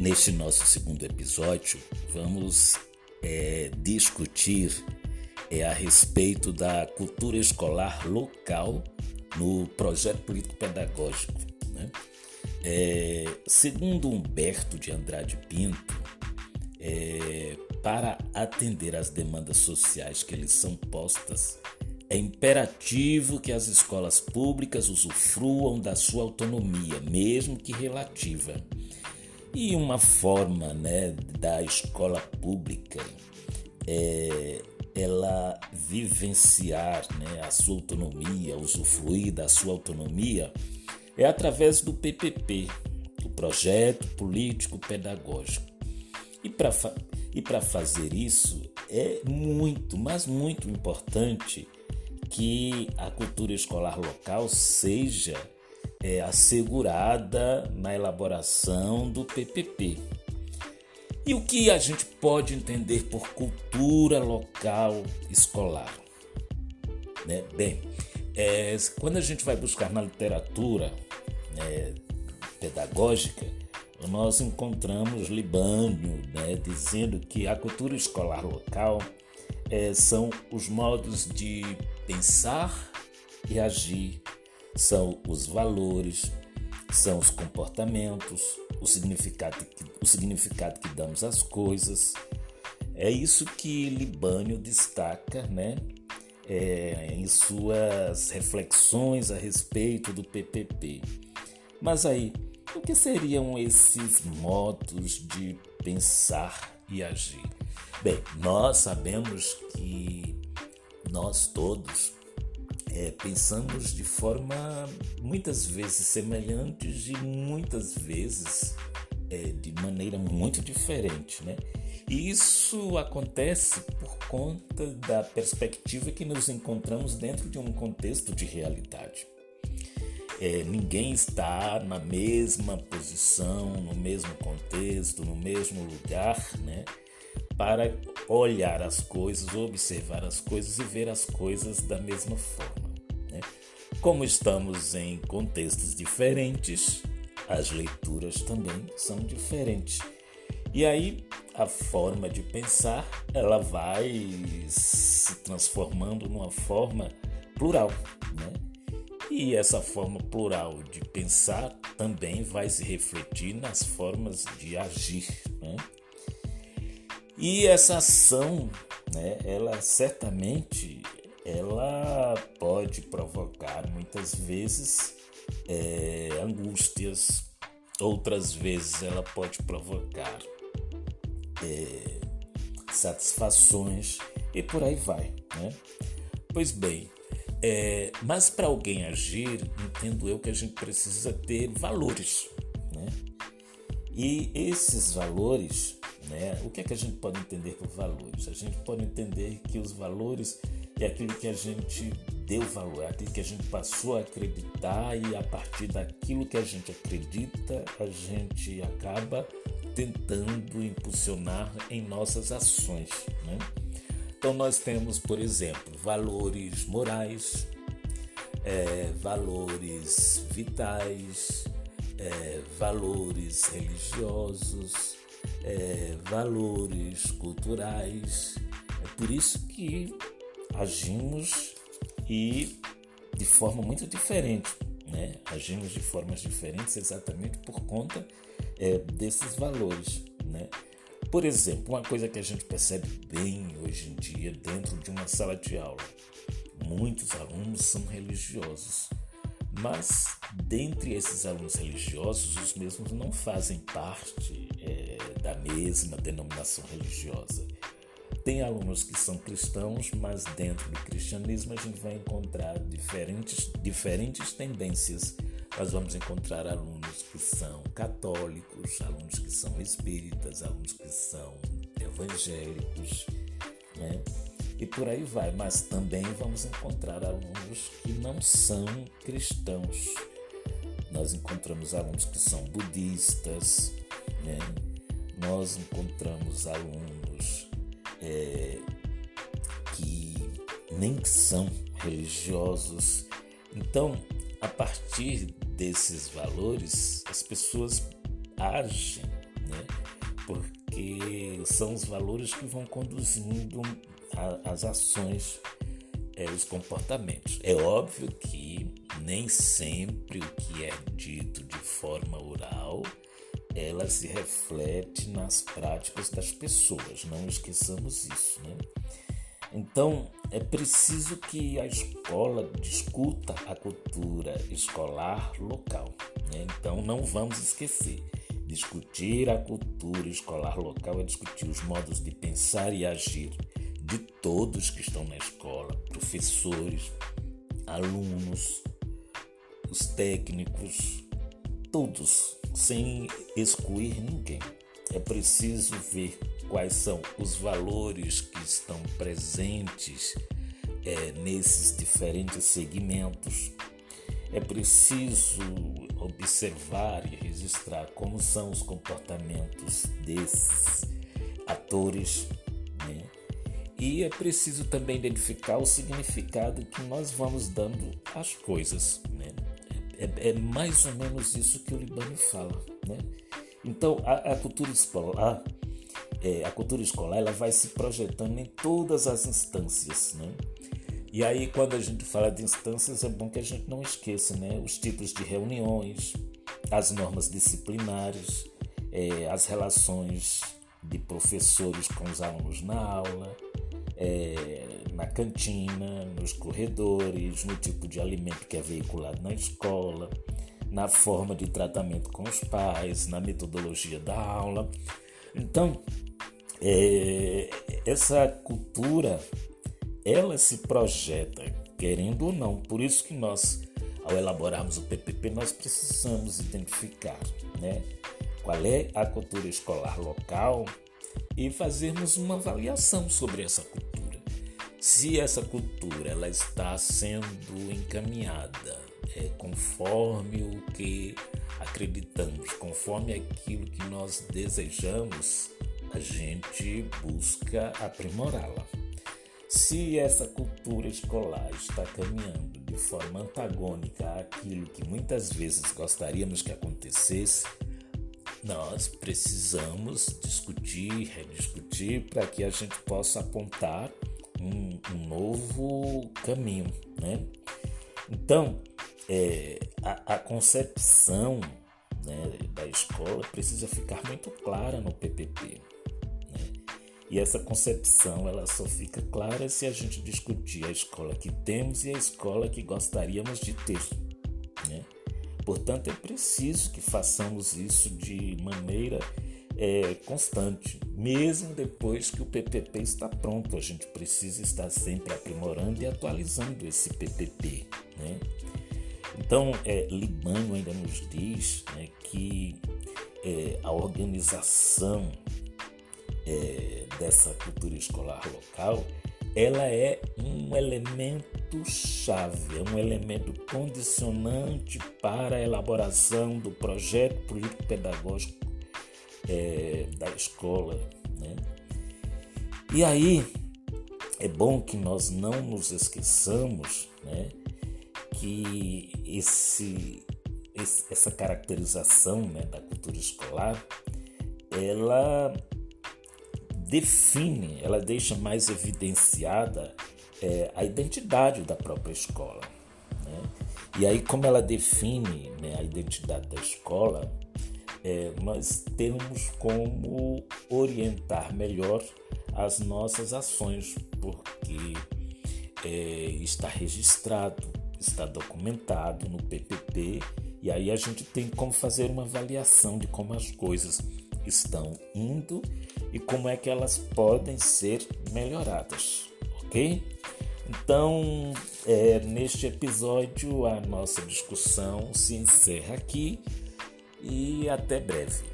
Neste nosso segundo episódio, vamos é, discutir é, a respeito da cultura escolar local no projeto político-pedagógico. Né? É, segundo Humberto de Andrade Pinto, é, para atender às demandas sociais que lhes são postas, é imperativo que as escolas públicas usufruam da sua autonomia, mesmo que relativa e uma forma né, da escola pública é ela vivenciar né, a sua autonomia, usufruir da sua autonomia, é através do PPP, o Projeto Político Pedagógico. E para e fazer isso é muito, mas muito importante que a cultura escolar local seja é, assegurada na elaboração do PPP. E o que a gente pode entender por cultura local escolar? Né? Bem, é, quando a gente vai buscar na literatura né, pedagógica, nós encontramos Libânio né, dizendo que a cultura escolar local é, são os modos de pensar e agir são os valores, são os comportamentos, o significado que, o significado que damos às coisas. É isso que Libânio destaca né, é, em suas reflexões a respeito do PPP. Mas aí, o que seriam esses modos de pensar e agir? Bem, nós sabemos que nós todos é, pensamos de forma muitas vezes semelhantes e muitas vezes é, de maneira muito diferente, né? E isso acontece por conta da perspectiva que nos encontramos dentro de um contexto de realidade. É, ninguém está na mesma posição, no mesmo contexto, no mesmo lugar, né? Para olhar as coisas, observar as coisas e ver as coisas da mesma forma. Né? Como estamos em contextos diferentes, as leituras também são diferentes. E aí a forma de pensar ela vai se transformando numa forma plural, né? E essa forma plural de pensar também vai se refletir nas formas de agir? E essa ação, né, ela certamente ela pode provocar muitas vezes é, angústias, outras vezes ela pode provocar é, satisfações e por aí vai. Né? Pois bem, é, mas para alguém agir, entendo eu que a gente precisa ter valores. Né? E esses valores, né, o que é que a gente pode entender por valores? A gente pode entender que os valores é aquilo que a gente deu valor, é aquilo que a gente passou a acreditar e a partir daquilo que a gente acredita, a gente acaba tentando impulsionar em nossas ações. Né? Então, nós temos, por exemplo, valores morais, é, valores vitais, é, valores religiosos, é, valores culturais. É por isso que agimos e de forma muito diferente, né? Agimos de formas diferentes exatamente por conta é, desses valores, né? Por exemplo, uma coisa que a gente percebe bem hoje em dia dentro de uma sala de aula, muitos alunos são religiosos, mas dentre esses alunos religiosos, os mesmos não fazem parte é, da mesma denominação religiosa. Tem alunos que são cristãos, mas dentro do cristianismo a gente vai encontrar diferentes, diferentes tendências. Nós vamos encontrar alunos que são católicos, alunos que são espíritas, alunos que são evangélicos, né? E por aí vai, mas também vamos encontrar alunos que não são cristãos. Nós encontramos alunos que são budistas, né? Nós encontramos alunos é, que nem são religiosos. Então, a partir desses valores, as pessoas agem né? porque são os valores que vão conduzindo a, as ações, é, os comportamentos. É óbvio que nem sempre o que é dito de forma oral ela se reflete nas práticas das pessoas, não esqueçamos isso, né? Então, é preciso que a escola discuta a cultura escolar local. Né? Então, não vamos esquecer. Discutir a cultura escolar local é discutir os modos de pensar e agir de todos que estão na escola, professores, alunos, os técnicos, todos, sem excluir ninguém. É preciso ver quais são os valores que estão presentes é, nesses diferentes segmentos. É preciso observar e registrar como são os comportamentos desses atores. Né? E é preciso também identificar o significado que nós vamos dando às coisas. Né? É, é, mais ou menos isso que o Libano fala. Né? Então, a, a cultura escolar é, a cultura escolar ela vai se projetando em todas as instâncias, né? E aí, quando a gente fala de instâncias, é bom que a gente não esqueça, né? Os tipos de reuniões, as normas disciplinares, é, as relações de professores com os alunos na aula, é, na cantina, nos corredores, no tipo de alimento que é veiculado na escola, na forma de tratamento com os pais, na metodologia da aula. Então, é, essa cultura ela se projeta, querendo ou não. Por isso que nós, ao elaborarmos o PPP, nós precisamos identificar né, qual é a cultura escolar local e fazermos uma avaliação sobre essa cultura. Se essa cultura ela está sendo encaminhada é, conforme o que acreditamos, conforme aquilo que nós desejamos, a gente busca aprimorá-la. Se essa cultura escolar está caminhando de forma antagônica àquilo que muitas vezes gostaríamos que acontecesse, nós precisamos discutir, rediscutir para que a gente possa apontar um, um novo caminho, né? Então, é, a, a concepção né, da escola precisa ficar muito clara no PPP. E essa concepção ela só fica clara se a gente discutir a escola que temos e a escola que gostaríamos de ter. Né? Portanto, é preciso que façamos isso de maneira é, constante, mesmo depois que o PPP está pronto. A gente precisa estar sempre aprimorando e atualizando esse PPP. Né? Então, é, Libano ainda nos diz né, que é, a organização é, dessa cultura escolar local, ela é um elemento chave, é um elemento condicionante para a elaboração do projeto político-pedagógico é, da escola. Né? E aí é bom que nós não nos esqueçamos né, que esse, esse, essa caracterização né, da cultura escolar ela define, ela deixa mais evidenciada é, a identidade da própria escola. Né? E aí, como ela define né, a identidade da escola, é, nós temos como orientar melhor as nossas ações, porque é, está registrado, está documentado no PPP, e aí a gente tem como fazer uma avaliação de como as coisas estão indo e como é que elas podem ser melhoradas, ok? Então, é, neste episódio, a nossa discussão se encerra aqui e até breve.